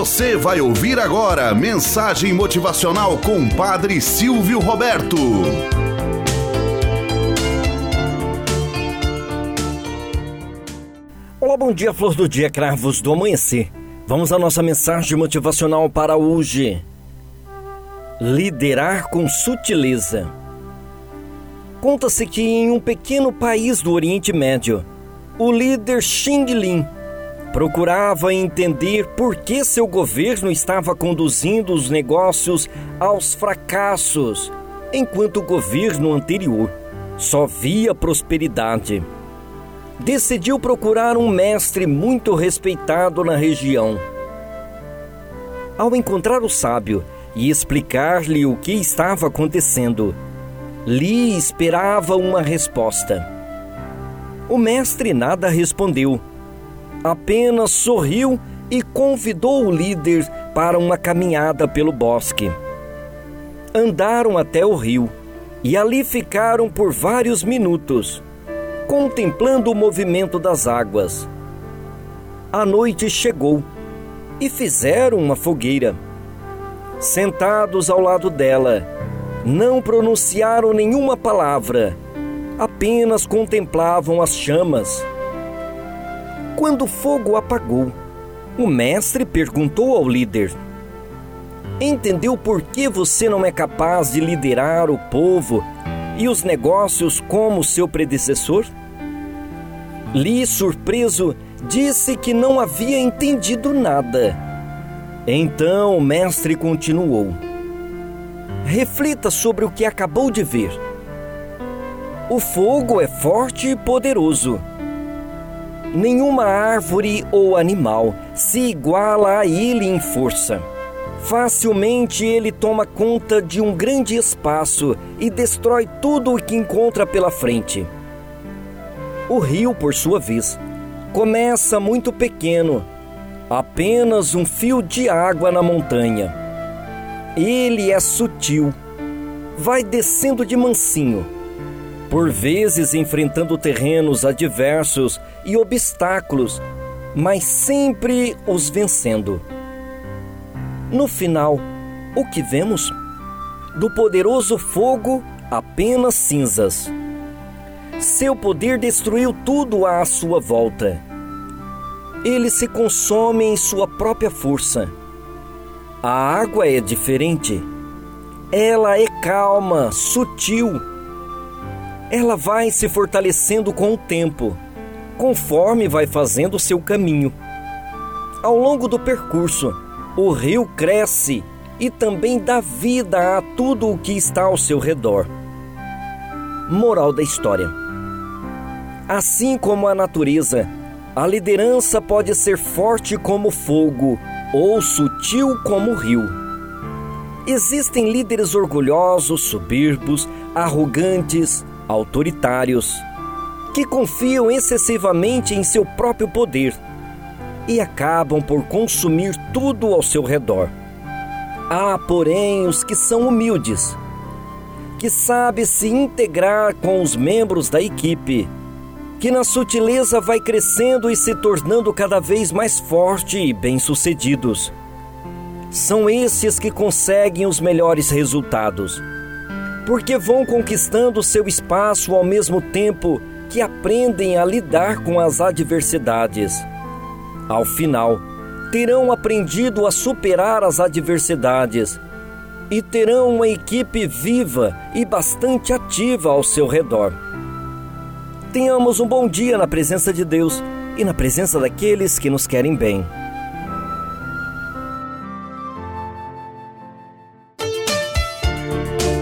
Você vai ouvir agora mensagem motivacional com Padre Silvio Roberto. Olá, bom dia, flor do dia, cravos do amanhecer. Vamos à nossa mensagem motivacional para hoje. Liderar com sutileza. Conta-se que em um pequeno país do Oriente Médio, o líder Xing Lin procurava entender por que seu governo estava conduzindo os negócios aos fracassos, enquanto o governo anterior só via prosperidade. Decidiu procurar um mestre muito respeitado na região. Ao encontrar o sábio e explicar-lhe o que estava acontecendo, Li esperava uma resposta. O mestre nada respondeu apenas sorriu e convidou o líder para uma caminhada pelo bosque. Andaram até o rio e ali ficaram por vários minutos, contemplando o movimento das águas. A noite chegou e fizeram uma fogueira. Sentados ao lado dela, não pronunciaram nenhuma palavra, apenas contemplavam as chamas. Quando o fogo apagou, o mestre perguntou ao líder: Entendeu por que você não é capaz de liderar o povo e os negócios como seu predecessor? Li, surpreso, disse que não havia entendido nada. Então o mestre continuou: Reflita sobre o que acabou de ver. O fogo é forte e poderoso Nenhuma árvore ou animal se iguala a ele em força. Facilmente ele toma conta de um grande espaço e destrói tudo o que encontra pela frente. O rio, por sua vez, começa muito pequeno, apenas um fio de água na montanha. Ele é sutil, vai descendo de mansinho por vezes enfrentando terrenos adversos e obstáculos, mas sempre os vencendo. No final, o que vemos? Do poderoso fogo, apenas cinzas. Seu poder destruiu tudo à sua volta. Ele se consome em sua própria força. A água é diferente. Ela é calma, sutil ela vai se fortalecendo com o tempo, conforme vai fazendo o seu caminho. Ao longo do percurso, o rio cresce e também dá vida a tudo o que está ao seu redor. Moral da história: Assim como a natureza, a liderança pode ser forte como fogo ou sutil como o rio. Existem líderes orgulhosos, soberbos, arrogantes, autoritários, que confiam excessivamente em seu próprio poder e acabam por consumir tudo ao seu redor. Há, porém, os que são humildes, que sabem se integrar com os membros da equipe, que na sutileza vai crescendo e se tornando cada vez mais forte e bem-sucedidos. São esses que conseguem os melhores resultados porque vão conquistando seu espaço ao mesmo tempo que aprendem a lidar com as adversidades. Ao final, terão aprendido a superar as adversidades e terão uma equipe viva e bastante ativa ao seu redor. Tenhamos um bom dia na presença de Deus e na presença daqueles que nos querem bem.